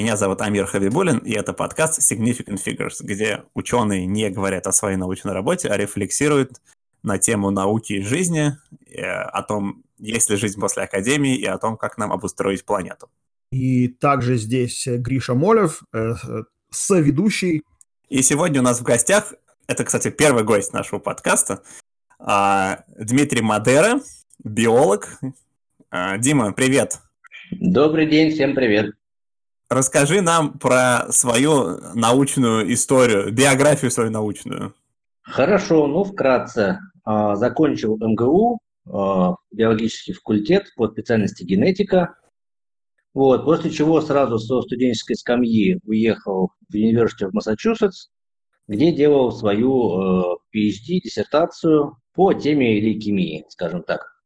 Меня зовут Амир Хавибулин, и это подкаст Significant Figures, где ученые не говорят о своей научной работе, а рефлексируют на тему науки и жизни, э, о том, есть ли жизнь после академии, и о том, как нам обустроить планету. И также здесь Гриша Молев, э, соведущий. И сегодня у нас в гостях, это, кстати, первый гость нашего подкаста, а, Дмитрий Мадера, биолог. А, Дима, привет. Добрый день, всем привет. Расскажи нам про свою научную историю, биографию свою научную. Хорошо, ну вкратце. А, закончил МГУ, а, биологический факультет по специальности генетика. Вот, после чего сразу со студенческой скамьи уехал в университет в Массачусетс, где делал свою PhD, диссертацию по теме лейкемии, скажем так.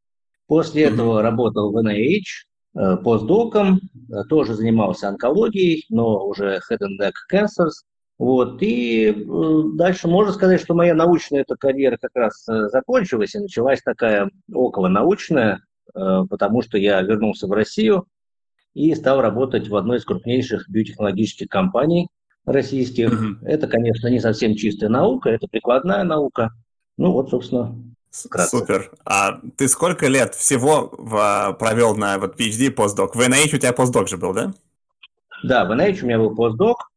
После mm-hmm. этого работал в NIH, постдоком, э, тоже занимался онкологией, но уже head and neck cancers. Вот, и э, дальше можно сказать, что моя научная эта карьера как раз закончилась, и началась такая околонаучная, потому что я вернулся в Россию и стал работать в одной из крупнейших биотехнологических компаний российских. Mm-hmm. Это, конечно, не совсем чистая наука, это прикладная наука. Ну вот, собственно, Вкратце. Супер. А ты сколько лет всего в, провел на вот PhD постдок? В NIH у тебя постдок же был, да? Да, в NIH у меня был постдок.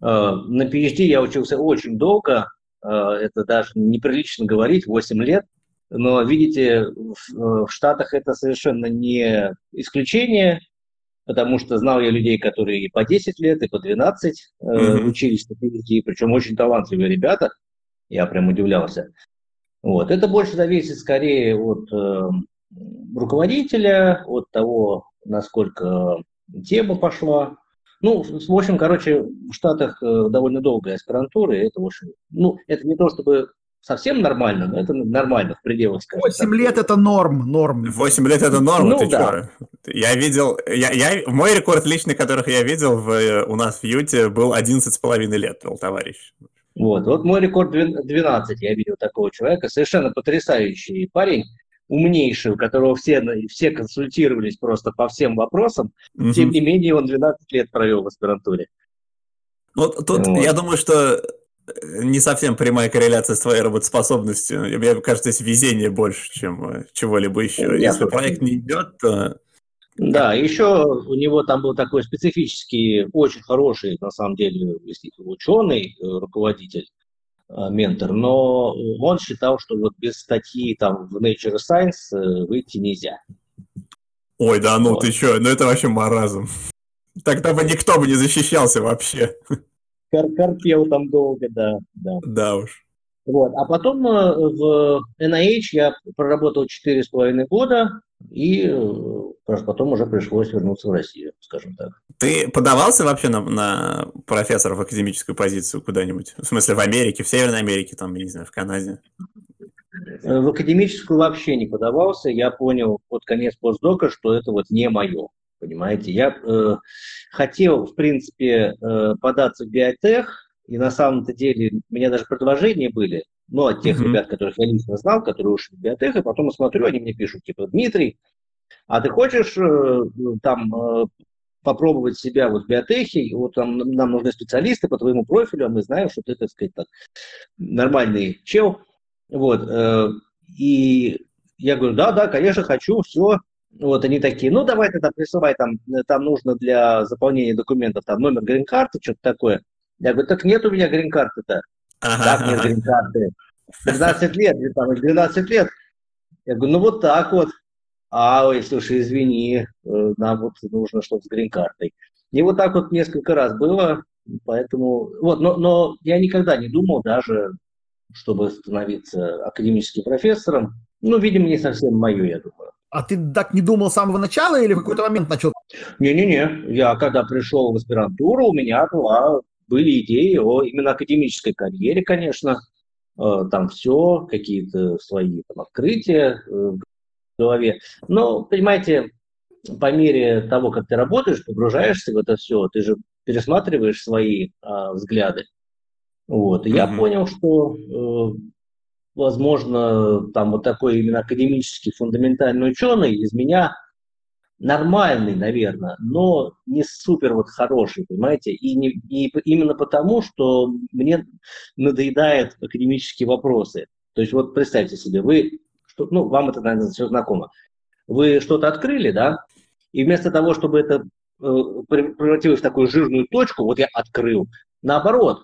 Э, на PhD я учился очень долго. Э, это даже неприлично говорить, 8 лет. Но, видите, в Штатах это совершенно не исключение, потому что знал я людей, которые и по 10 лет, и по 12 mm-hmm. учились на PhD, причем очень талантливые ребята. Я прям удивлялся. Вот. Это больше зависит скорее от э, руководителя, от того, насколько тема пошла. Ну, в общем, короче, в Штатах э, довольно долгая аспирантура, и это, в общем, ну, это не то чтобы совсем нормально, но это нормально в пределах, скажем 8 так. лет это норм, норм. 8 лет это норм, ну, ты да. что? Я видел, я, я, мой рекорд личный, которых я видел в, у нас в Юте, был 11,5 лет, был товарищ. Вот, вот мой рекорд 12, я видел такого человека, совершенно потрясающий парень, умнейший, у которого все, все консультировались просто по всем вопросам, угу. тем не менее он 12 лет провел в аспирантуре. Вот тут вот. я думаю, что э, не совсем прямая корреляция с твоей работоспособностью. Мне кажется, здесь везение больше, чем э, чего-либо еще. Нет, Если проект не идет, то да, еще у него там был такой специфический, очень хороший, на самом деле, ученый, э, руководитель, э, ментор, но он считал, что вот без статьи там в Nature Science э, выйти нельзя. Ой, да ну вот. ты что, ну это вообще маразм. Тогда бы никто бы не защищался вообще. Кор корпел там долго, да, да. Да уж. Вот. А потом в NIH я проработал 4,5 года, и потом уже пришлось вернуться в Россию, скажем так. Ты подавался вообще на, на профессора в академическую позицию куда-нибудь? В смысле, в Америке, в Северной Америке, там, я не знаю, в Канаде? В академическую вообще не подавался. Я понял под конец постдока, что это вот не мое. Понимаете, я э, хотел, в принципе, э, податься в биотех, и на самом-то деле у меня даже предложения были, ну, от тех mm-hmm. ребят, которых я лично знал, которые ушли в биотех, и потом смотрю, они мне пишут, типа, Дмитрий, а ты хочешь э, там э, попробовать себя вот в биотехе, вот там нам нужны специалисты по твоему профилю, а мы знаем, что ты, так сказать, так, нормальный чел. Вот. Э, и я говорю, да, да, конечно, хочу, все. Вот они такие, ну давай тогда присылай, там, там нужно для заполнения документов там номер грин-карты, что-то такое. Я говорю, так нет у меня грин-карты-то. Ага, как нет грин-карты? 12 лет, там, 12 лет. Я говорю, ну вот так вот а, ой, слушай, извини, э, нам вот нужно что-то с грин-картой. И вот так вот несколько раз было, поэтому, вот, но, но я никогда не думал даже, чтобы становиться академическим профессором. Ну, видимо, не совсем мое, я думаю. А ты так не думал с самого начала или в какой-то момент начал? Не-не-не, я когда пришел в аспирантуру, у меня была, были идеи о именно академической карьере, конечно. Э, там все, какие-то свои там, открытия э, голове. Но, понимаете, по мере того, как ты работаешь, погружаешься в это все, ты же пересматриваешь свои а, взгляды. Вот. И mm-hmm. я понял, что, э, возможно, там вот такой именно академический фундаментальный ученый из меня нормальный, наверное, но не супер вот хороший, понимаете? И, не, и именно потому, что мне надоедают академические вопросы. То есть вот представьте себе, вы, что, ну, вам это, наверное, все знакомо. Вы что-то открыли, да, и вместо того, чтобы это э, превратилось в такую жирную точку, вот я открыл, наоборот,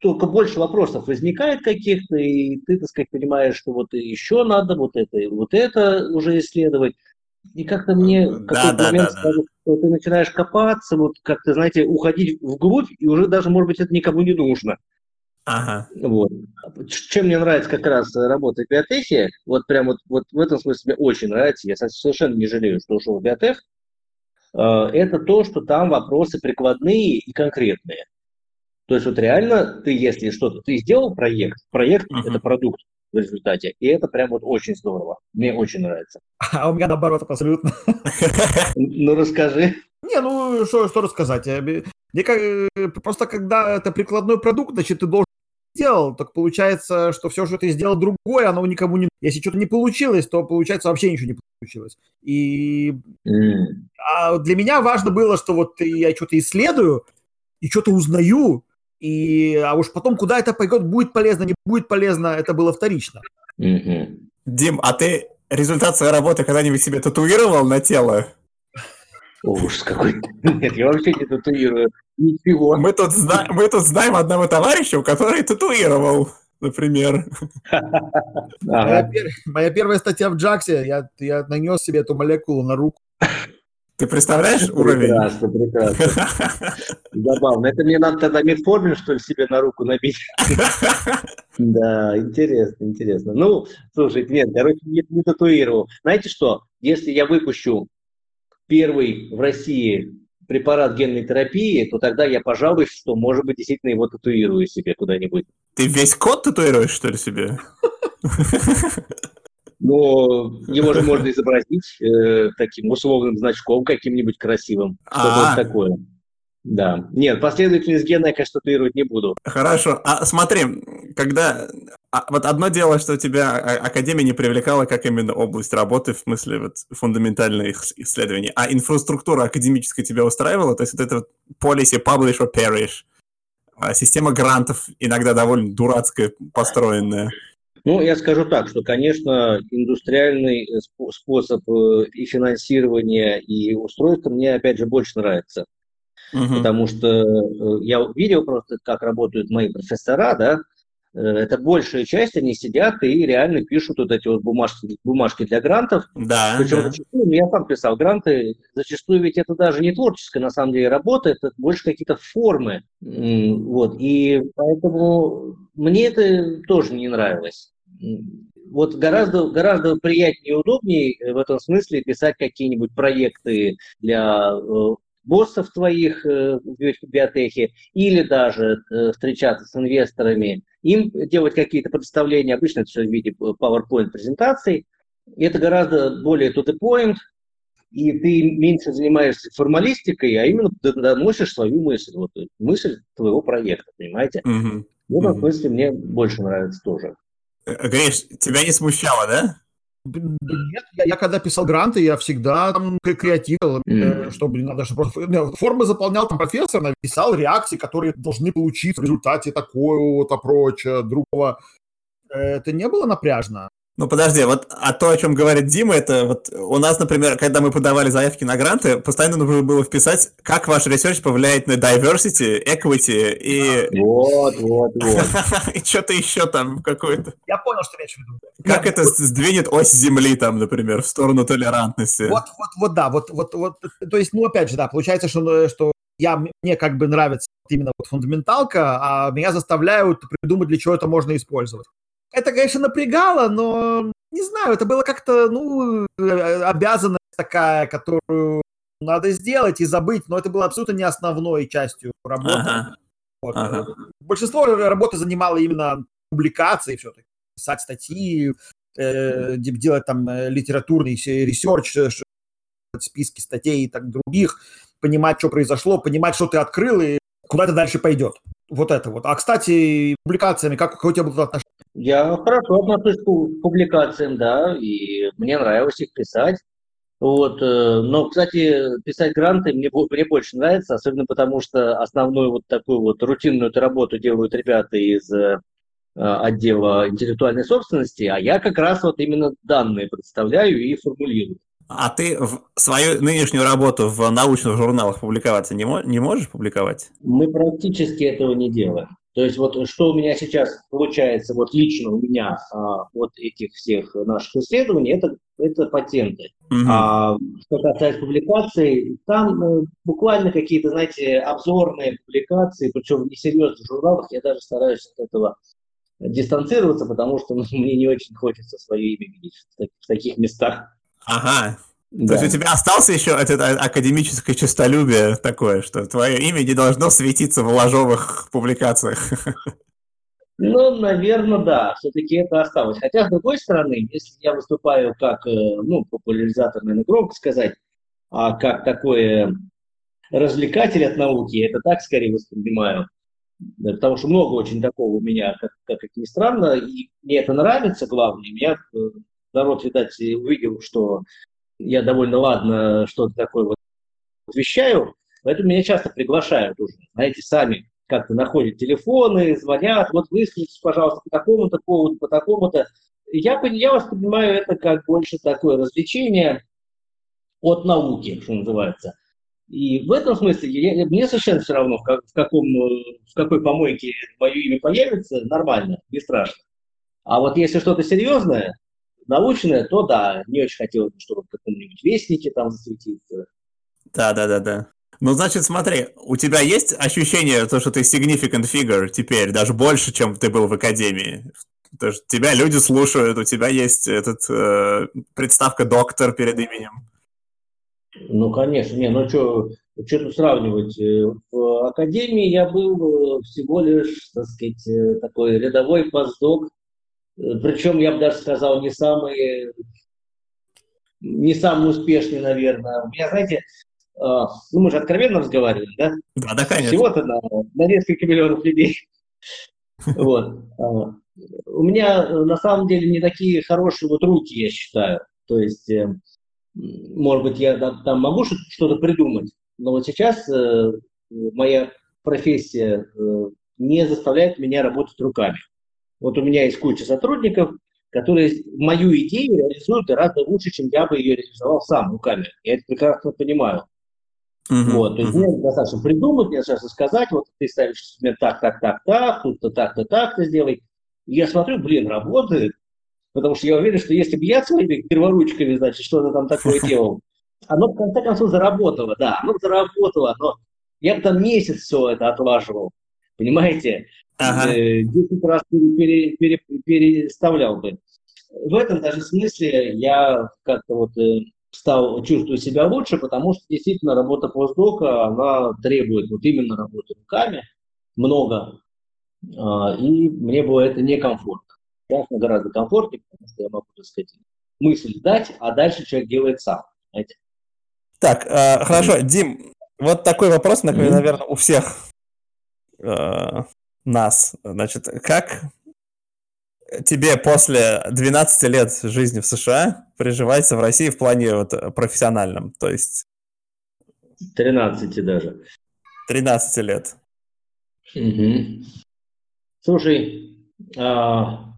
только больше вопросов возникает каких-то, и ты, так сказать, понимаешь, что вот еще надо вот это, вот это уже исследовать. И как-то мне в какой-то да, момент да, да, сказать, что ты начинаешь копаться, вот как-то, знаете, уходить вглубь, и уже даже, может быть, это никому не нужно. Ага. Вот. Чем мне нравится как раз работа в биотехе, вот прям вот, вот в этом смысле мне очень нравится, я совершенно не жалею, что ушел в биотех, э, это то, что там вопросы прикладные и конкретные. То есть вот реально ты, если что-то, ты сделал проект, проект uh-huh. это продукт в результате, и это прям вот очень здорово. Мне очень нравится. А у меня наоборот абсолютно. Ну расскажи. Не, ну что, что рассказать? Мне как, просто когда это прикладной продукт, значит, ты должен сделал, так получается, что все, что ты сделал другое, оно никому не... Если что-то не получилось, то получается вообще ничего не получилось. И mm. а для меня важно было, что вот я что-то исследую и что-то узнаю, и, а уж потом, куда это пойдет, будет полезно, не будет полезно, это было вторично. Mm-hmm. Дим, а ты результат своей работы когда-нибудь себе татуировал на тело? Ужас какой. Нет, я вообще не татуирую. Ничего. Мы тут, зна- мы тут знаем одного товарища, который татуировал, например. Моя, пер- моя первая статья в Джаксе, я, я нанес себе эту молекулу на руку. Ты представляешь уровень? Прекрасно, прекрасно. Забавно. Это мне надо тогда метформин, что ли, себе на руку набить? Да, интересно, интересно. Ну, слушай, нет, короче, не, не татуировал. Знаете что, если я выпущу первый в России препарат генной терапии, то тогда я пожалуй, что, может быть, действительно его татуирую себе куда-нибудь. Ты весь код татуируешь, что ли, себе? но его же можно изобразить э, таким условным значком каким-нибудь красивым. Что-то такое. Да. Нет, последовательность гена я, конечно, татуировать не буду. Хорошо. А смотри, когда... А, вот одно дело, что тебя а, Академия не привлекала как именно область работы, в смысле вот фундаментальных исследований, а инфраструктура академическая тебя устраивала? То есть вот это вот policy publish or perish, а система грантов иногда довольно дурацкая, построенная. Ну, я скажу так, что, конечно, индустриальный э, способ э, и финансирования, и устройства мне, опять же, больше нравится. Угу. Потому что э, я видел просто, как работают мои профессора, да, это большая часть, они сидят и реально пишут вот эти вот бумажки, бумажки для грантов. Да, Причем да. зачастую, ну, я сам писал гранты, зачастую ведь это даже не творческая на самом деле работа, это больше какие-то формы. Вот. И поэтому мне это тоже не нравилось. Вот гораздо, гораздо приятнее и удобнее в этом смысле писать какие-нибудь проекты для э, боссов твоих э, в биотехе или даже э, встречаться с инвесторами, им делать какие-то представления, обычно это все в виде PowerPoint презентаций. Это гораздо более to the point, и ты меньше занимаешься формалистикой, а именно доносишь свою мысль, вот мысль твоего проекта, понимаете? Mm-hmm. В этом смысле мне больше нравится тоже. Э, Гриш, тебя не смущало, да? Нет, я, я когда писал гранты, я всегда там креативил, mm. чтобы надо, чтобы просто формы заполнял там профессор, написал реакции, которые должны получиться в результате такого вот approach а, другого. Это не было напряжно. Ну подожди, вот а то, о чем говорит Дима, это вот у нас, например, когда мы подавали заявки на гранты, постоянно нужно было вписать, как ваш research повлияет на diversity, equity и... Вот, вот, вот. И что-то еще там какое-то. Я понял, что речь веду. Как это сдвинет ось Земли там, например, в сторону толерантности. Вот, вот, вот, да, вот, вот, вот, то есть, ну, опять же, да, получается, что, что я, мне как бы нравится именно вот фундаменталка, а меня заставляют придумать, для чего это можно использовать. Это, конечно, напрягало, но не знаю, это было как-то, ну, э, обязанность такая, которую надо сделать и забыть, но это было абсолютно не основной частью работы. Ага. Вот. Ага. Большинство работы занимало именно публикации все-таки, писать статьи, э, делать там э, литературный research, э, списки статей и так других, понимать, что произошло, понимать, что ты открыл и куда это дальше пойдет. Вот это вот. А, кстати, публикациями, как, какое у тебя было отношение? Я хорошо отношусь к публикациям, да, и мне нравилось их писать. Вот, э, но, кстати, писать гранты мне, мне больше нравится, особенно потому что основную вот такую вот рутинную работу делают ребята из э, отдела интеллектуальной собственности, а я как раз вот именно данные представляю и формулирую. А ты свою нынешнюю работу в научных журналах публиковаться не, не можешь публиковать? Мы практически этого не делаем. То есть вот что у меня сейчас получается, вот лично у меня а, от этих всех наших исследований, это, это патенты. Угу. А что касается публикаций, там э, буквально какие-то, знаете, обзорные публикации, причем в несерьезных журналах, я даже стараюсь от этого дистанцироваться, потому что ну, мне не очень хочется свое имя видеть в, в таких местах. Ага, да. То есть у тебя остался еще это академическое честолюбие такое, что твое имя не должно светиться в ложовых публикациях. Ну, наверное, да, все-таки это осталось. Хотя, с другой стороны, если я выступаю как, э, ну, популяризатор, наверное, громко сказать, а как такой развлекатель от науки, это так скорее воспринимаю. Потому что много очень такого у меня, как, как это ни странно, и мне это нравится, главное. Меня э, народ, видать, увидел, что я довольно ладно что-то такое вот вещаю, поэтому меня часто приглашают уже, знаете, сами как-то находят телефоны, звонят, вот выскажитесь, пожалуйста, по такому-то поводу, по такому-то. Я, я воспринимаю это как больше такое развлечение от науки, что называется. И в этом смысле я, мне совершенно все равно, как, в, каком, в какой помойке мое имя появится, нормально, не страшно. А вот если что-то серьезное, научное, то да, не очень хотелось бы, чтобы в каком-нибудь вестнике там засветиться. Да, да, да, да. Ну, значит, смотри, у тебя есть ощущение, то, что ты significant figure теперь, даже больше, чем ты был в академии? То, что тебя люди слушают, у тебя есть этот э, представка доктор перед именем. Ну, конечно, не, ну что, что тут сравнивать? Э, в академии я был э, всего лишь, так сказать, э, такой рядовой постдок, причем, я бы даже сказал, не самый, не самый успешный, наверное. У меня, знаете, а, ну мы же откровенно разговариваем, да? Да, да, конечно. Всего-то на, на несколько миллионов людей. Вот. А, у меня на самом деле не такие хорошие вот руки, я считаю. То есть, э, может быть, я там могу что-то придумать, но вот сейчас э, моя профессия э, не заставляет меня работать руками. Вот у меня есть куча сотрудников, которые мою идею реализуют гораздо лучше, чем я бы ее реализовал сам руками. Я это прекрасно понимаю. Uh-huh, вот, то есть uh-huh. мне достаточно придумать, мне достаточно сказать, вот ты ставишь мне так, так, так, так, тут-то так-то так-то сделай. И я смотрю, блин, работает, потому что я уверен, что если бы я своими перворучками, значит, что-то там такое делал, оно в конце концов заработало, да, оно заработало, но я бы там месяц все это отлаживал, понимаете? Ага. 10 э, раз пере, пере, пере, переставлял бы. В этом даже смысле я как-то вот э, стал чувствовать себя лучше, потому что действительно работа постдока, она требует вот именно работы руками, много, а, и мне было это некомфортно. Конечно, гораздо комфортнее, потому что я могу, так сказать, мысль дать, а дальше человек делает сам. Знаете? Так, э, хорошо, Дим, вот такой вопрос, наверное, у всех э, нас. Значит, как тебе после 12 лет жизни в США приживается в России в плане вот профессиональном? То есть... 13 даже. 13 лет. Угу. Слушай, а,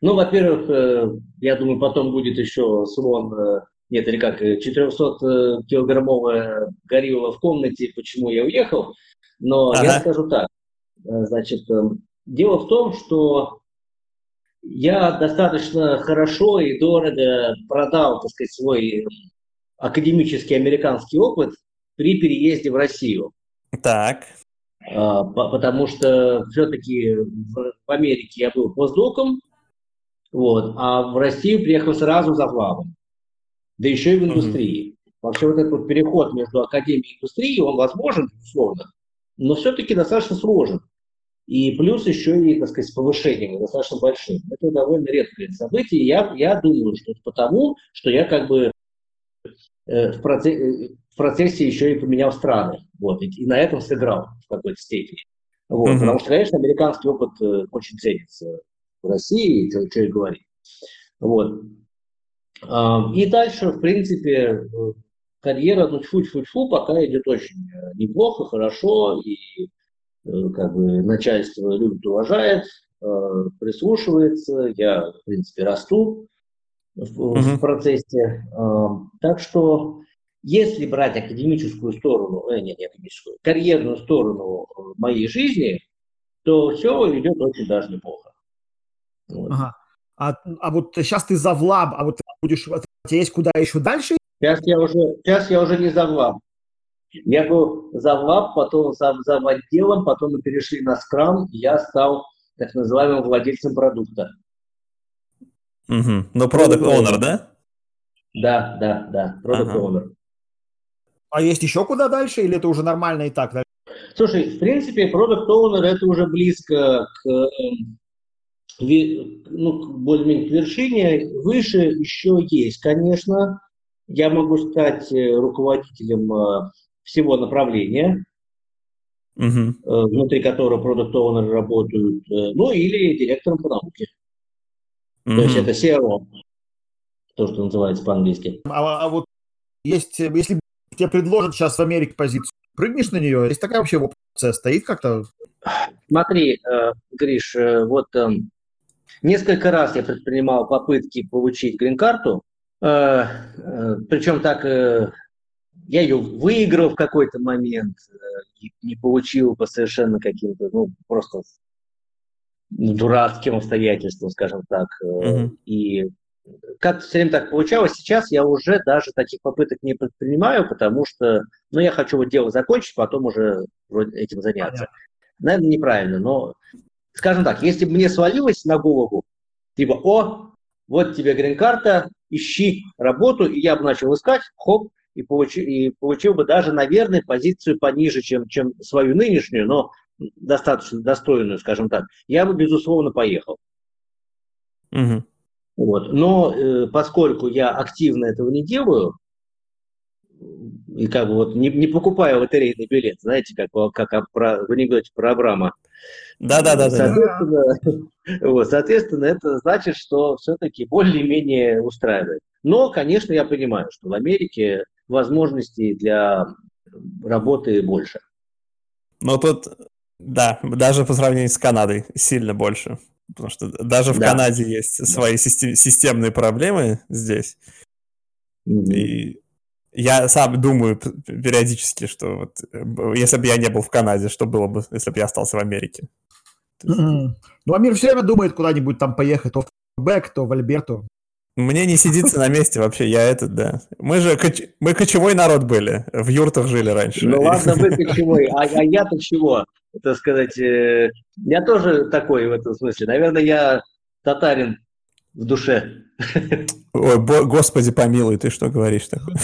ну, во-первых, э, я думаю, потом будет еще слон, э, нет, или как, 400-килограммовая горилла в комнате, почему я уехал. Но ага. я скажу так, Э, значит, эм, дело в том, что я достаточно хорошо и дорого продал, так сказать, свой академический американский опыт при переезде в Россию. Так. А, потому что все-таки в Америке я был постдоком, вот, а в Россию приехал сразу за главом. Да еще и в индустрии. Mm-hmm. Вообще вот этот вот переход между академией и индустрией, он возможен, безусловно, но все-таки достаточно сложен. И плюс еще и, так сказать, с повышением достаточно большим. Это довольно редкое событие. Я, я думаю, что это потому, что я как бы э, в, процессе, э, в процессе еще и поменял страны. Вот, и, и на этом сыграл в какой-то степени. Вот, mm-hmm. Потому что, конечно, американский опыт э, очень ценится в России, что, что и говорить. Вот. И дальше, в принципе, карьера, ну, тьфу-тьфу-тьфу, пока идет очень неплохо, хорошо, и как бы начальство любит, уважает, прислушивается, я, в принципе, расту в, mm-hmm. в процессе. Так что если брать академическую сторону, э, нет, не академическую, карьерную сторону э, моей жизни, то все идет очень даже неплохо. Вот. Ага. А, а вот сейчас ты за влаб, а вот будешь, у тебя есть куда еще дальше? Сейчас я уже, сейчас я уже не за влаб. Я был за влаб, потом за, за отделом, потом мы перешли на скрам, и я стал так называемым владельцем продукта. Угу. Ну, продукт owner, да? Да, да, да, продукт ага. owner. А есть еще куда дальше, или это уже нормально и так? Да? Слушай, в принципе, продукт Owner это уже близко к, эм, ну, более-менее к вершине. Выше еще есть, конечно. Я могу стать э, руководителем э, всего направления, угу. внутри которого продукт Owner работают, ну или директором по науке. Угу. То есть это CRO, то, что называется по-английски. А, а вот есть, если тебе предложат сейчас в Америке позицию, прыгнешь на нее? Есть такая вообще опция стоит как-то? Смотри, Гриш, вот э, несколько раз я предпринимал попытки получить грин-карту, причем так э, я ее выиграл в какой-то момент, э, не получил по совершенно каким-то, ну, просто дурацким обстоятельствам, скажем так. Mm-hmm. И как все время так получалось, сейчас я уже даже таких попыток не предпринимаю, потому что, ну, я хочу вот дело закончить, потом уже этим заняться. Понятно. Наверное, неправильно, но, скажем так, если бы мне свалилось на голову, типа, о, вот тебе грин-карта, ищи работу, и я бы начал искать, хоп, и, получи, и получил бы даже, наверное, позицию пониже, чем, чем свою нынешнюю, но достаточно достойную, скажем так, я бы, безусловно, поехал. Угу. Вот. Но э, поскольку я активно этого не делаю, и как бы вот не, не покупаю лотерейный билет, знаете, как, как про, в анекдоте про Абрама. Да, да, да. Соответственно, да. Вот, соответственно, это значит, что все-таки более-менее устраивает. Но, конечно, я понимаю, что в Америке возможностей для работы больше. Но тут, да, даже по сравнению с Канадой сильно больше. Потому что даже в да. Канаде есть да. свои систем- системные проблемы здесь. Mm-hmm. И я сам думаю периодически, что вот, э, если бы я не был в Канаде, что было бы, если бы я остался в Америке? Mm-hmm. Ну, Амир все время думает куда-нибудь там поехать, то в Бэк, то в Альберту. Мне не сидится на месте вообще, я этот, да. Мы же коч... мы кочевой народ были, в юртах жили раньше. Ну ладно, вы кочевой, а, а я-то чего? Так сказать, э, я тоже такой в этом смысле. Наверное, я татарин в душе. Ой, господи помилуй, ты что говоришь такое?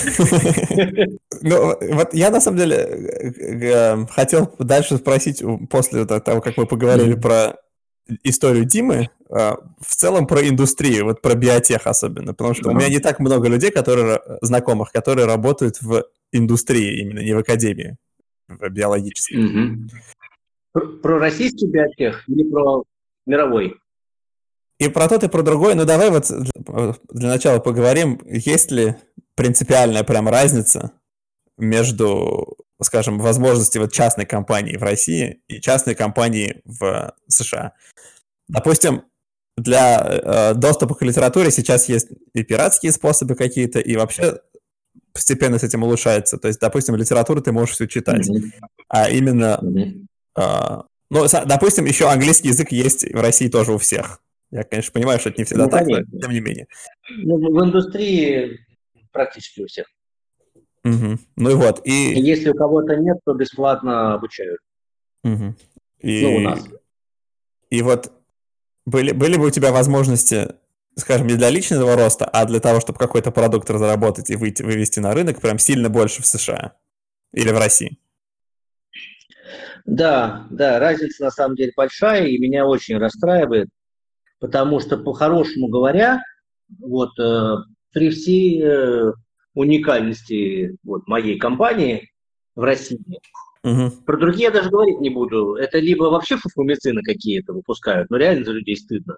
Ну, вот я на самом деле э, хотел дальше спросить, после того, как мы поговорили про историю Димы, в целом про индустрию, вот про биотех особенно, потому что у меня не так много людей, которые, знакомых, которые работают в индустрии, именно не в академии, в биологической. Про российский биотех или про мировой? И про тот, и про другой. Ну, давай вот для начала поговорим, есть ли принципиальная прям разница между, скажем, возможностью вот частной компании в России и частной компании в США. Допустим, для э, доступа к литературе сейчас есть и пиратские способы какие-то, и вообще постепенно с этим улучшается. То есть, допустим, литературу ты можешь все читать, mm-hmm. а именно, mm-hmm. э, ну, допустим, еще английский язык есть в России тоже у всех. Я, конечно, понимаю, что это не всегда ну, так, но тем не менее. Ну, в индустрии практически у всех. Угу. Ну и вот. И... и если у кого-то нет, то бесплатно обучают. Угу. И... Ну, у нас. И вот были, были бы у тебя возможности, скажем, не для личного роста, а для того, чтобы какой-то продукт разработать и выйти, вывести на рынок прям сильно больше в США или в России? Да, да, разница на самом деле большая, и меня очень расстраивает, потому что, по-хорошему говоря, вот э, при всей э, уникальности вот, моей компании в России, Угу. Про другие я даже говорить не буду. Это либо вообще фуфумицины какие-то выпускают, но реально за людей стыдно.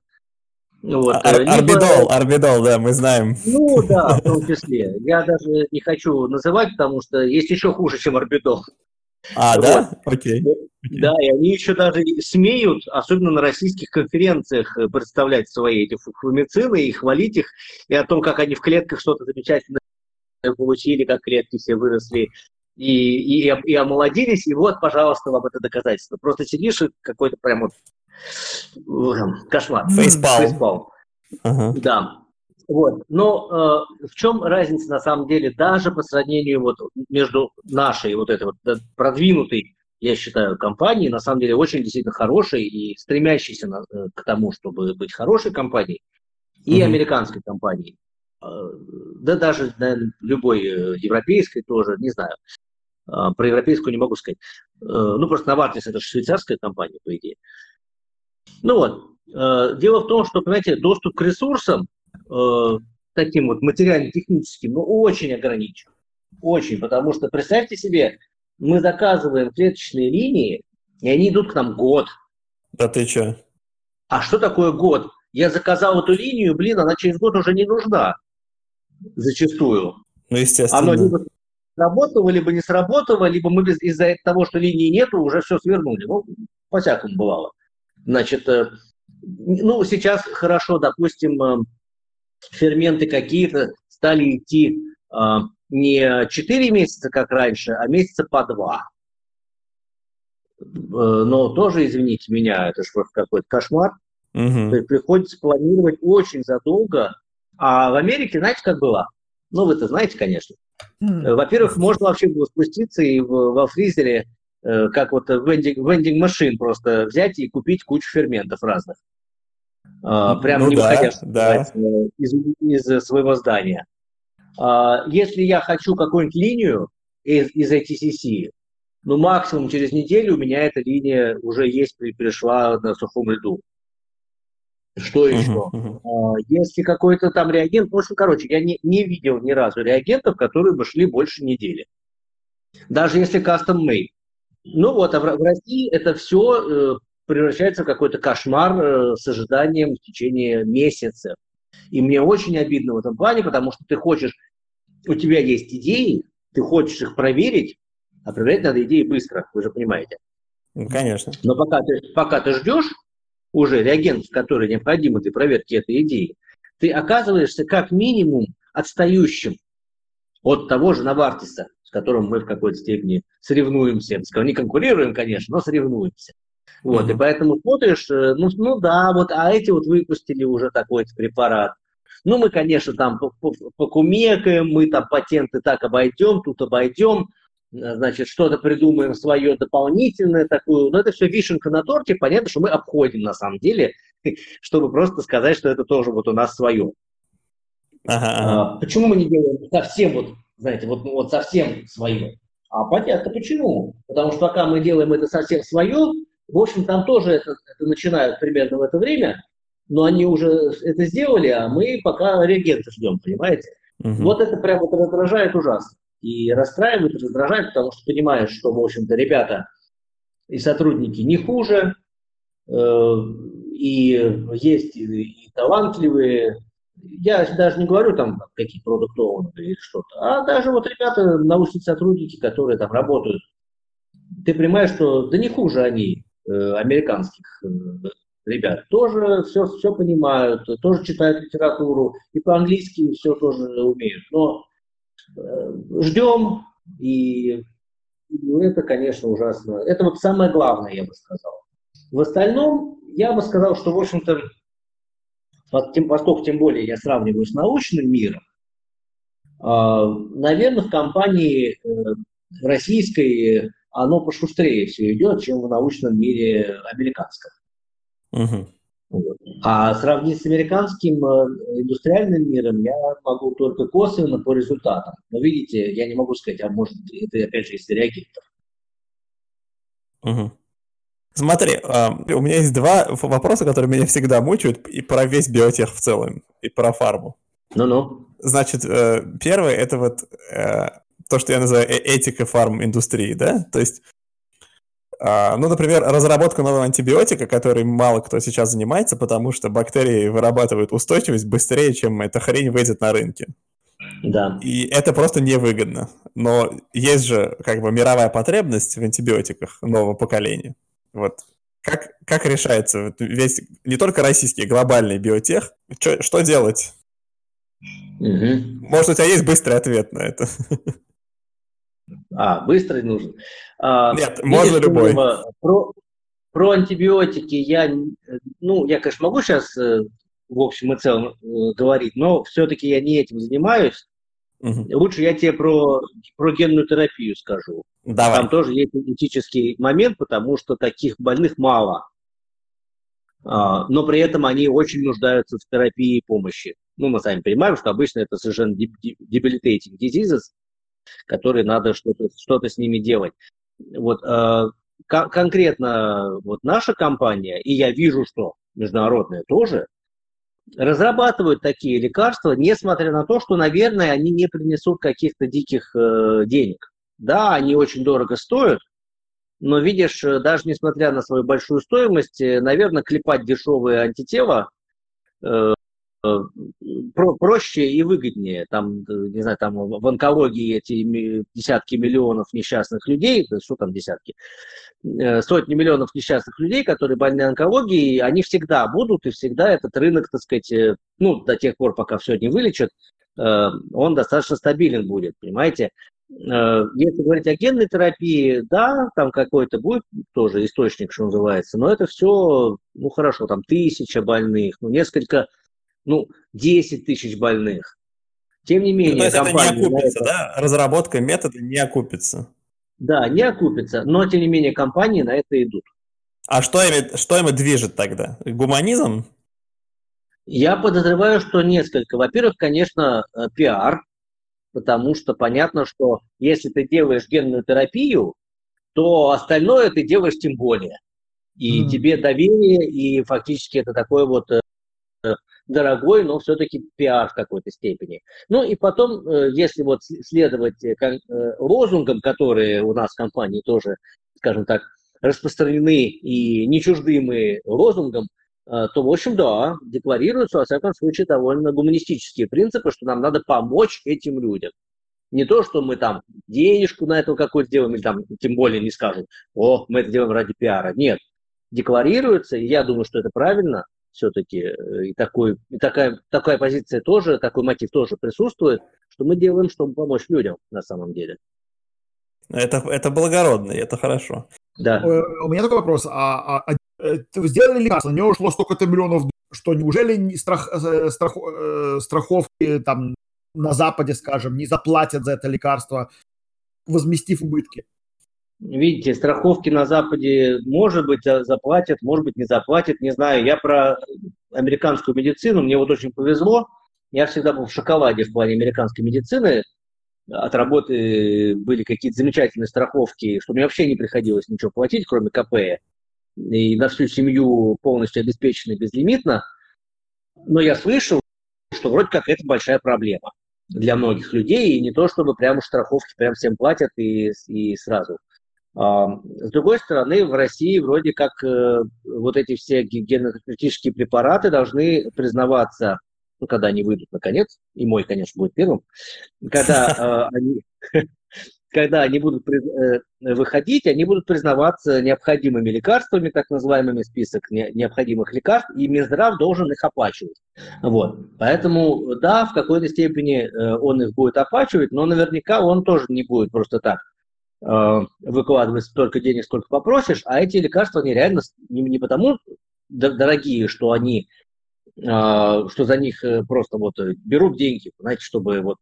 Вот, Ар- либо... Арбидол, арбидол, да, мы знаем. Ну да, в том числе. Я даже не хочу называть, потому что есть еще хуже, чем арбидол. А, вот. да? Окей. Да, и они еще даже смеют, особенно на российских конференциях, э, представлять свои эти фумицины и хвалить их, и о том, как они в клетках что-то замечательное получили, как клетки все выросли и, и, и омолодились, и вот, пожалуйста, вам это доказательство. Просто сидишь и какой-то прям вот кошмар. Фейспал. Фейспал. Ага. Да. Вот. Но э, в чем разница на самом деле даже по сравнению вот между нашей вот этой вот продвинутой, я считаю, компанией, на самом деле очень действительно хорошей и стремящейся на, э, к тому, чтобы быть хорошей компанией, и mm американской компанией. Э, да даже, наверное, любой э, европейской тоже, не знаю. Э, про европейскую не могу сказать. Э, ну, просто Novartis это же швейцарская компания, по идее. Ну вот, э, дело в том, что, понимаете, доступ к ресурсам э, таким вот материально-техническим, ну, очень ограничен. Очень, потому что, представьте себе, мы заказываем клеточные линии, и они идут к нам год. Да ты что? А что такое год? Я заказал эту линию, блин, она через год уже не нужна. Зачастую. Ну, естественно. Оно либо сработало, либо не сработало, либо мы из-за того, что линии нету, уже все свернули. Ну, по-всякому бывало. Значит, э, ну, сейчас хорошо, допустим, э, ферменты какие-то стали идти э, не 4 месяца, как раньше, а месяца по 2. Но тоже, извините меня, это же какой-то кошмар. Угу. Приходится планировать очень задолго. А в Америке, знаете, как было? Ну, вы это знаете, конечно. Во-первых, можно вообще было спуститься и во фризере Э, как вот вендинг, вендинг машин просто взять и купить кучу ферментов разных. А, прямо ну, не да, выходя да. Э, из, из своего здания. А, если я хочу какую-нибудь линию из, из ATCC, ну, максимум через неделю у меня эта линия уже есть, пришла на сухом льду. Что еще? Uh-huh, uh-huh. Если какой-то там реагент, в общем, короче, я не, не видел ни разу реагентов, которые бы шли больше недели. Даже если custom made. Ну вот, а в, в России это все э, превращается в какой-то кошмар э, с ожиданием в течение месяца. И мне очень обидно в этом плане, потому что ты хочешь, у тебя есть идеи, ты хочешь их проверить, а проверять надо идеи быстро, вы же понимаете. Ну, конечно. Но пока ты, пока ты ждешь уже реагентов, которые необходимы для проверки этой идеи, ты оказываешься как минимум отстающим от того же Навартиса, которым мы в какой-то степени соревнуемся. Не конкурируем, конечно, но соревнуемся. Вот, mm-hmm. и поэтому смотришь, э, ну, ну да, вот, а эти вот выпустили уже такой препарат. Ну, мы, конечно, там покумекаем, мы там патенты так обойдем, тут обойдем, э, значит, что-то придумаем свое дополнительное такое. Но это все вишенка на торте, понятно, что мы обходим на самом деле, чтобы просто сказать, что это тоже вот у нас свое. Ага, ага. А, почему мы не делаем совсем вот знаете, вот, вот совсем свое. А понятно почему. Потому что пока мы делаем это совсем свое, в общем, там тоже это, это начинают примерно в это время, но они уже это сделали, а мы пока реагенты ждем, понимаете? Угу. Вот это прямо вот раздражает ужасно. И расстраивает, раздражает, потому что понимаешь, что, в общем-то, ребята и сотрудники не хуже, э, и есть и, и талантливые, я даже не говорю там какие продукты или что-то, а даже вот ребята, научные сотрудники, которые там работают, ты понимаешь, что да не хуже они, американских э, ребят, тоже все, все понимают, тоже читают литературу, и по-английски все тоже умеют. Но э, ждем, и, и это, конечно, ужасно. Это вот самое главное, я бы сказал. В остальном, я бы сказал, что, в общем-то, поскольку тем более я сравниваю с научным миром, а, наверное, в компании э, российской оно пошустрее все идет, чем в научном мире американском. Угу. А сравнить с американским э, индустриальным миром я могу только косвенно по результатам. Но видите, я не могу сказать, а может это опять же из реагентов. Угу. Смотри, а, у меня есть два вопроса, которые меня всегда мучают, и про весь биотех в целом, и про фарму. Ну-ну. Значит, э, первое это вот э, то, что я называю э, этика фарм-индустрии, да? То есть А, ну, например, разработка нового антибиотика, который мало кто сейчас занимается, потому что бактерии вырабатывают устойчивость быстрее, чем эта хрень выйдет на рынке. Да. И это просто невыгодно. Но есть же как бы мировая потребность в антибиотиках нового поколения. Вот как, как решается весь, не только российский, глобальный биотех? Чё, что делать? Угу. Может, у тебя есть быстрый ответ на это? А, быстрый нужен. А, Нет, можно любой. Про, про антибиотики я, ну, я, конечно, могу сейчас э, в общем и целом э, говорить, но все-таки я не этим занимаюсь. Угу. Лучше я тебе про, про генную терапию скажу. Давай. Там тоже есть этический момент, потому что таких больных мало. А, но при этом они очень нуждаются в терапии и помощи. Ну, мы сами понимаем, что обычно это совершенно debilitating diseases, которые надо что-то что с ними делать. Вот э, конкретно вот наша компания, и я вижу, что международная тоже, разрабатывают такие лекарства, несмотря на то, что, наверное, они не принесут каких-то диких э, денег. Да, они очень дорого стоят, но видишь, э, даже несмотря на свою большую стоимость, э, наверное, клепать дешевые антитела Э, про проще и выгоднее. Там, э, не знаю, там в онкологии эти десятки миллионов несчастных людей, что там десятки, э, сотни миллионов несчастных людей, которые больны онкологией, они всегда будут, и всегда этот рынок, так сказать, ну, до тех пор, пока все не вылечат, он достаточно стабилен будет, понимаете? Если говорить о генной терапии, да, там какой-то будет тоже источник, что называется, но это все, ну хорошо, там тысяча больных, ну несколько ну, 10 тысяч больных. Тем не менее, ну, то есть это не окупится, это... да? Разработка метода не окупится. Да, не окупится, но тем не менее компании на это идут. А что ими, что ими движет тогда? Гуманизм? Я подозреваю, что несколько. Во-первых, конечно, э, пиар, потому что понятно, что если ты делаешь генную терапию, то остальное ты делаешь тем более. И mm. тебе доверие, и фактически это такое вот э, дорогой, но все-таки пиар в какой-то степени. Ну и потом, э, если вот следовать э, э, лозунгам, которые у нас в компании тоже, скажем так, распространены и не чужды лозунгам, то, в общем, да, декларируются, во всяком случае, довольно гуманистические принципы, что нам надо помочь этим людям. Не то, что мы там денежку на это какую-то делаем, или там тем более не скажем, о, мы это делаем ради пиара. Нет, декларируется, и я думаю, что это правильно, все-таки, э, и, такой, и такая, такая позиция тоже, такой мотив тоже присутствует, что мы делаем, чтобы помочь людям на самом деле. Это, это благородно, это хорошо. Да. Э, у меня такой вопрос. А, а, а э, сделали лекарство, на него ушло столько-то миллионов, что неужели не страх, страх, страховки там на Западе, скажем, не заплатят за это лекарство, возместив убытки? Видите, страховки на Западе, может быть, заплатят, может быть, не заплатят, не знаю. Я про американскую медицину, мне вот очень повезло. Я всегда был в шоколаде в плане американской медицины. От работы были какие-то замечательные страховки, что мне вообще не приходилось ничего платить, кроме КП. И на всю семью полностью обеспечены безлимитно. Но я слышал, что вроде как это большая проблема для многих людей, и не то, чтобы прямо страховки прям всем платят и, и сразу. С другой стороны, в России вроде как э, вот эти все генетические препараты должны признаваться, ну, когда они выйдут наконец, и мой, конечно, будет первым, когда э, они, когда они будут э, выходить, они будут признаваться необходимыми лекарствами, так называемыми список необходимых лекарств, и Минздрав должен их оплачивать. Вот. Поэтому, да, в какой-то степени он их будет оплачивать, но наверняка он тоже не будет просто так выкладывать столько денег, сколько попросишь, а эти лекарства, они реально не, не потому дорогие, что они, э, что за них э, просто вот берут деньги, знаете, чтобы вот,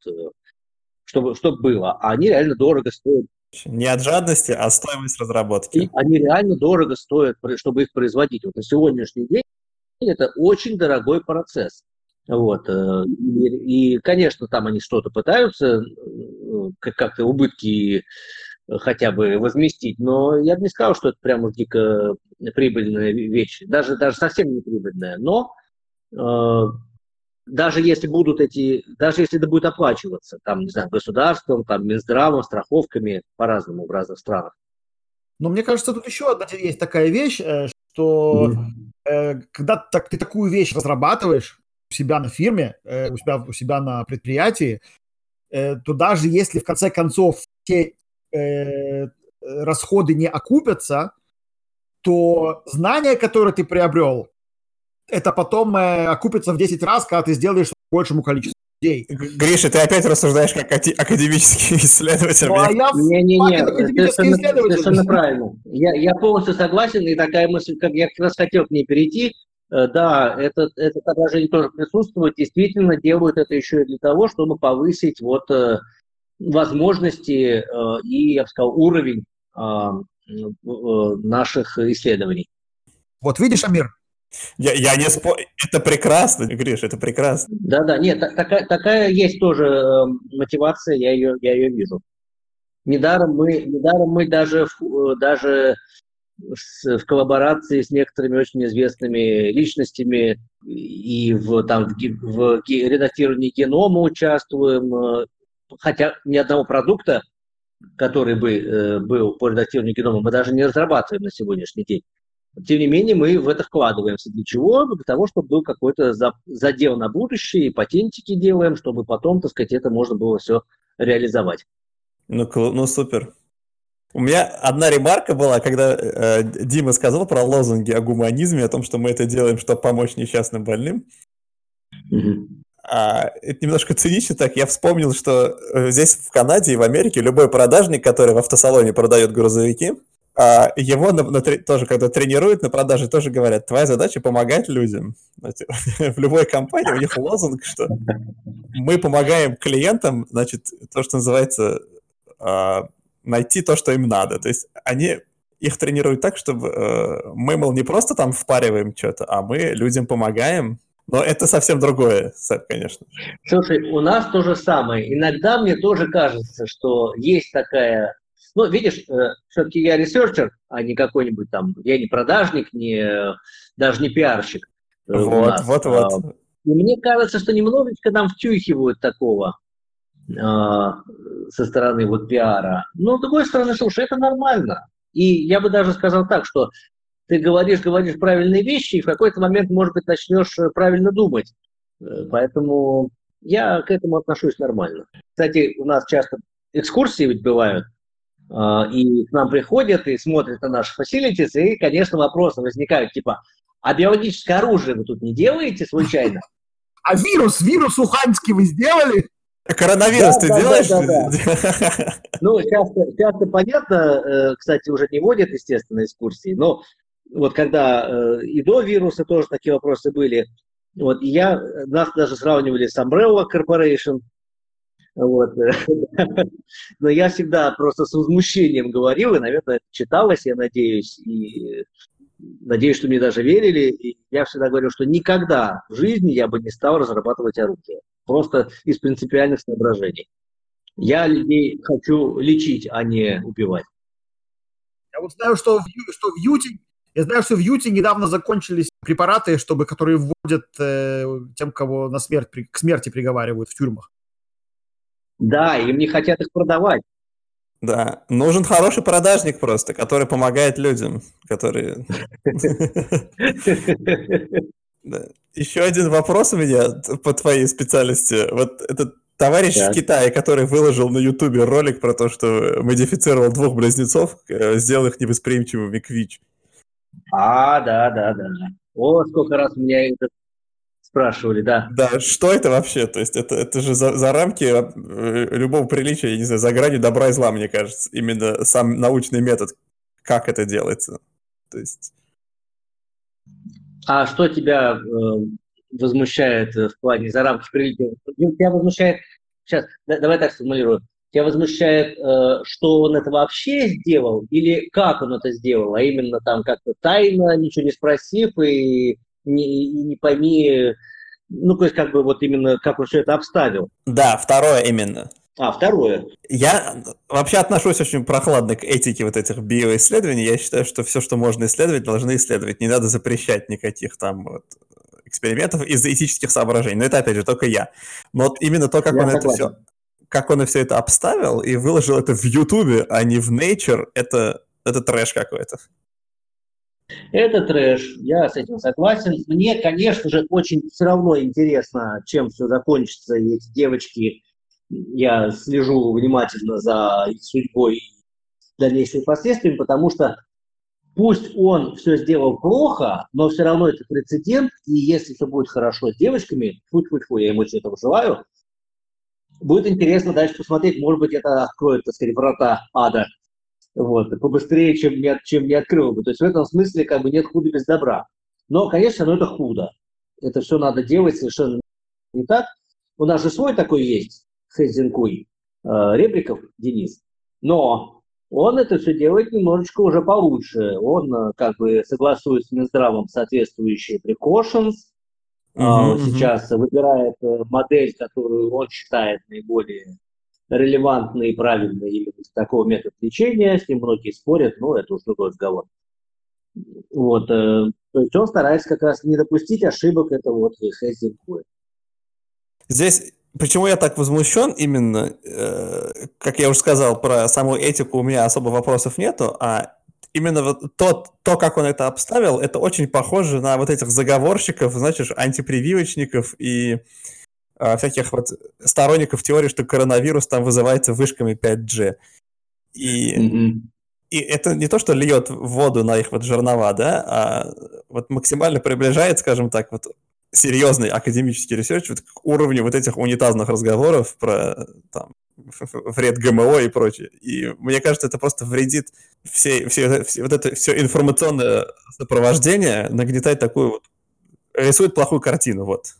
чтобы, чтобы было, а они реально дорого стоят. Не от жадности, а стоимость разработки. И они реально дорого стоят, чтобы их производить. Вот на сегодняшний день это очень дорогой процесс. Вот. И, и, конечно, там они что-то пытаются, как-то убытки хотя бы возместить, но я бы не сказал, что это прям уж дико прибыльная вещь, даже, даже совсем не прибыльная, но э, даже если будут эти, даже если это будет оплачиваться, там, не знаю, государством, там, Минздравом, страховками, по-разному в разных странах, Но мне кажется, тут еще одна есть такая вещь, э, что э, когда так, ты такую вещь разрабатываешь у себя на фирме, э, у, себя, у себя на предприятии, э, то даже если в конце концов те э, расходы не окупятся, то знания, которые ты приобрел, это потом э, окупится в 10 раз, когда ты сделаешь большему количеству людей. Гриша, ты опять рассуждаешь как академический исследователь. Ну, а я Не-не-не, совершенно, совершенно правильно. Я, я полностью согласен, и такая мысль, как я как раз хотел к ней перейти. Э, да, это, это отражение тоже присутствует. Действительно, делают это еще и для того, чтобы повысить вот э, возможности и, я бы сказал, уровень наших исследований. Вот видишь, Амир, я, я не спорю, это прекрасно, Гриш, это прекрасно. Да-да, нет, такая, такая есть тоже э, мотивация, я ее, я ее вижу. Недаром мы, недаром мы даже, э, даже с, в коллаборации с некоторыми очень известными личностями и в, там, в, в редактировании генома участвуем, э, хотя ни одного продукта, который бы э, был по редактированию генома, мы даже не разрабатываем на сегодняшний день. Тем не менее, мы в это вкладываемся. Для чего? Для того, чтобы был какой-то задел на будущее, и патентики делаем, чтобы потом, так сказать, это можно было все реализовать. Ну, ну супер. У меня одна ремарка была, когда э, Дима сказал про лозунги о гуманизме, о том, что мы это делаем, чтобы помочь несчастным больным. Mm-hmm. А, это немножко цинично так. Я вспомнил, что э, здесь в Канаде и в Америке любой продажник, который в автосалоне продает грузовики, а, его на, на, тоже, когда тренируют на продаже, тоже говорят, твоя задача помогать людям. В любой компании у них лозунг, что мы помогаем клиентам, значит, то, что называется, а, найти то, что им надо. То есть они их тренируют так, чтобы э, мы, мол, не просто там впариваем что-то, а мы людям помогаем, но это совсем другое, конечно. Слушай, у нас то же самое. Иногда мне тоже кажется, что есть такая ну, видишь, э, все-таки я researcher, а не какой-нибудь там, я не продажник, не, даже не пиарщик. Э, вот, вот, вот. А, и мне кажется, что немножечко нам втюхивают такого а, со стороны вот пиара. Но с другой стороны, слушай, это нормально. И я бы даже сказал так, что ты говоришь, говоришь правильные вещи, и в какой-то момент, может быть, начнешь э, правильно думать. Поэтому я к этому отношусь нормально. Кстати, у нас часто экскурсии ведь бывают, а, и к нам приходят и смотрят на наши facilities, и, конечно, вопросы возникают, типа, а биологическое оружие вы тут не делаете случайно? А вирус, вирус уханьский вы сделали? Коронавирус да, ты да, делаешь? Да, да, да. Ну, часто, часто понятно, э, кстати, уже не водят, естественно, экскурсии, но вот когда э, и до вируса тоже такие вопросы были, вот, я, нас даже сравнивали с Umbrella Corporation, вот. Но я всегда просто с возмущением говорил, и, наверное, читалось, я надеюсь, и надеюсь, что мне даже верили. И я всегда говорил, что никогда в жизни я бы не стал разрабатывать оружие. Просто из принципиальных соображений. Я людей хочу лечить, а не убивать. Я вот знаю, что в, что в Юте, я знаю, что в Юте недавно закончились препараты, чтобы, которые вводят э, тем, кого на смерть, к смерти приговаривают в тюрьмах. Да, им не хотят их продавать. Да, нужен хороший продажник просто, который помогает людям, которые... Еще один вопрос у меня по твоей специальности. Вот этот товарищ в Китае, который выложил на Ютубе ролик про то, что модифицировал двух близнецов, э, сделал их невосприимчивыми к ВИЧ. А, да, да, да. О, сколько раз меня этот спрашивали, да. Да, что это вообще? То есть это, это же за, за рамки э, любого приличия, я не знаю, за гранью добра и зла, мне кажется. Именно сам научный метод, как это делается. То есть... А что тебя э, возмущает в плане за рамки приличия? Тебя возмущает... Сейчас, давай так сформулирую. Тебя возмущает, э, что он это вообще сделал, или как он это сделал, а именно там как-то тайно, ничего не спросив, и не, не пойми, ну, то есть как бы вот именно как он все это обставил. Да, второе именно. А, второе. Я вообще отношусь очень прохладно к этике вот этих биоисследований. Я считаю, что все, что можно исследовать, должны исследовать. Не надо запрещать никаких там вот экспериментов из-за этических соображений. Но это, опять же, только я. Но вот именно то, как я он согласен. это все как он все это обставил и выложил это в Ютубе, а не в Nature, это это трэш какой-то. Это трэш, я с этим согласен. Мне, конечно же, очень все равно интересно, чем все закончится. И эти девочки, я слежу внимательно за их судьбой и дальнейшими последствиями, потому что пусть он все сделал плохо, но все равно это прецедент, и если все будет хорошо с девочками, фу-фу-фу, я им очень этого желаю, будет интересно дальше посмотреть, может быть, это откроет, так сказать, врата ада вот, побыстрее, чем не, чем не открыл бы. То есть в этом смысле как бы нет худа без добра. Но, конечно, ну, это худо. Это все надо делать совершенно не так. У нас же свой такой есть, Хэзинкуй, э, Ребриков Денис. Но он это все делает немножечко уже получше. Он э, как бы согласует с Минздравом соответствующие precautions, Uh-huh, сейчас uh-huh. выбирает э, модель, которую он считает наиболее релевантный и правильный именно такого метода лечения, с ним многие спорят, но это уже другой разговор. Вот, э, то есть он старается как раз не допустить ошибок этого вот Хейзенкуя. Здесь Почему я так возмущен именно, э, как я уже сказал, про саму этику у меня особо вопросов нету, а именно вот то, то, как он это обставил, это очень похоже на вот этих заговорщиков, значит, антипрививочников и а, всяких вот сторонников теории, что коронавирус там вызывается вышками 5G. И, mm-hmm. и это не то, что льет воду на их вот жернова, да, а вот максимально приближает, скажем так, вот серьезный академический research вот к уровню вот этих унитазных разговоров про там, вред ГМО и прочее. И мне кажется, это просто вредит все, все, все, вот это все информационное сопровождение, нагнетает такую вот, рисует плохую картину, вот.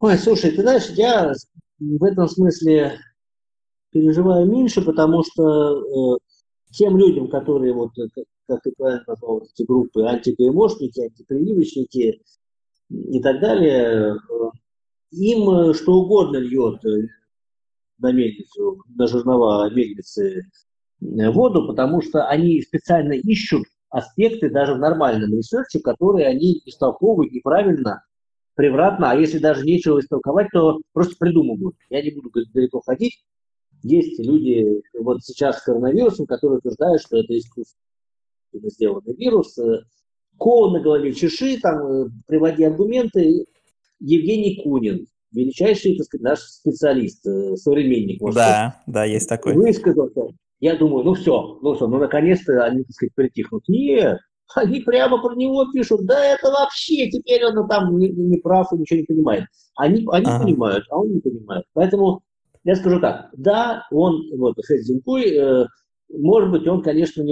Ой, слушай, ты знаешь, я в этом смысле переживаю меньше, потому что э, тем людям, которые, вот, э, как, как ты правильно назвал, эти группы, антигэмошники, антипрививочники и так далее, э, им э, что угодно льет э, на мельницу, на жернова мельницы воду, потому что они специально ищут аспекты даже в нормальном research е, которые они истолковывают неправильно превратно, а если даже нечего истолковать, то просто придумывают. Я не буду далеко ходить. Есть люди, вот сейчас с коронавирусом, которые утверждают, что это искусственно сделанный вирус. Кол на голове чеши, там, э, приводи аргументы. Евгений Кунин, величайший, так сказать, наш специалист, э, современник. Может, да, да, есть такой. Высказался. Я думаю, ну все, ну все, ну наконец-то они, так сказать, притихнут. Нет, они прямо про него пишут, да это вообще, теперь он там не, не прав и ничего не понимает. Они, они ага. понимают, а он не понимает. Поэтому я скажу так, да, он, вот, Хэ Цзинькуй, э, может быть, он, конечно,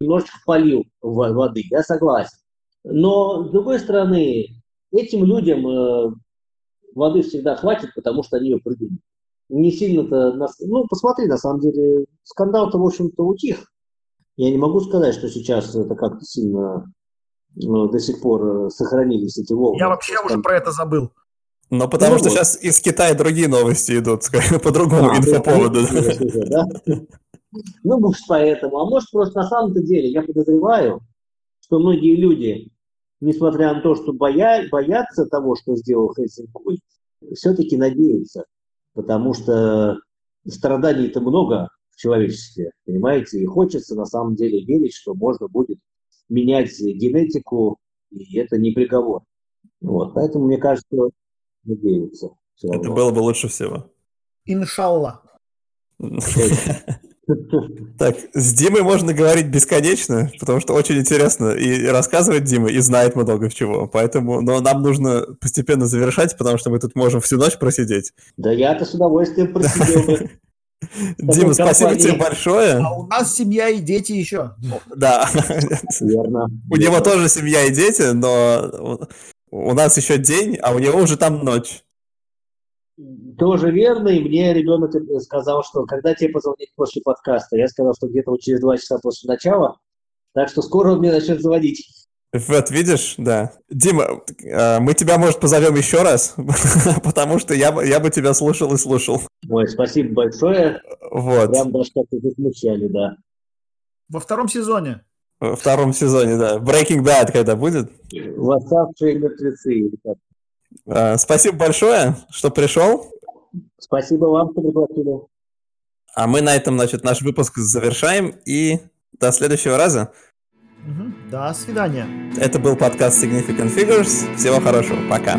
немножечко полил воды, я согласен. Но, с другой стороны, этим людям э, воды всегда хватит, потому что они ее придумали. Не сильно-то... Ну, посмотри, на самом деле, скандал-то, в общем-то, утих. Я не могу сказать, что сейчас это как-то сильно ну, до сих пор э, сохранились эти волны. Я вообще уже про это забыл. Но потому ну, что вот. сейчас из Китая другие новости идут, по другому а, инфоповоду. Да? Ну, может, поэтому. А может, просто на самом-то деле, я подозреваю, что многие люди, несмотря на то, что боя, боятся того, что сделал Хельсинкуй, все-таки надеются. Потому что страданий-то много, человечестве, понимаете? И хочется на самом деле верить, что можно будет менять генетику, и это не приговор. Вот, поэтому, мне кажется, надеются. Это было бы лучше всего. Иншалла. Так, с Димой можно говорить бесконечно, потому что очень интересно и рассказывать Дима, и знает много чего. Поэтому, но нам нужно постепенно завершать, потому что мы тут можем всю ночь просидеть. Да я-то с удовольствием просидел бы. Дима, спасибо тебе большое. А у нас семья и дети еще. Да. Верно. У него тоже семья и дети, но у нас еще день, а у него уже там ночь. Тоже верно, и мне ребенок сказал, что когда тебе позвонить после подкаста, я сказал, что где-то вот через два часа после начала, так что скоро он мне начнет звонить. Вот, видишь, да. Дима, а, мы тебя, может, позовем еще раз, потому что я, я бы тебя слушал и слушал. Ой, спасибо большое. Вот. Прям даже как-то засмущали, да. Во втором сезоне. Во втором сезоне, да. Breaking Bad когда будет? Восставшие мертвецы. А, спасибо большое, что пришел. Спасибо вам, что пригласили. А мы на этом, значит, наш выпуск завершаем и До следующего раза. До свидания. Это был подкаст Significant Figures. Всего хорошего. Пока.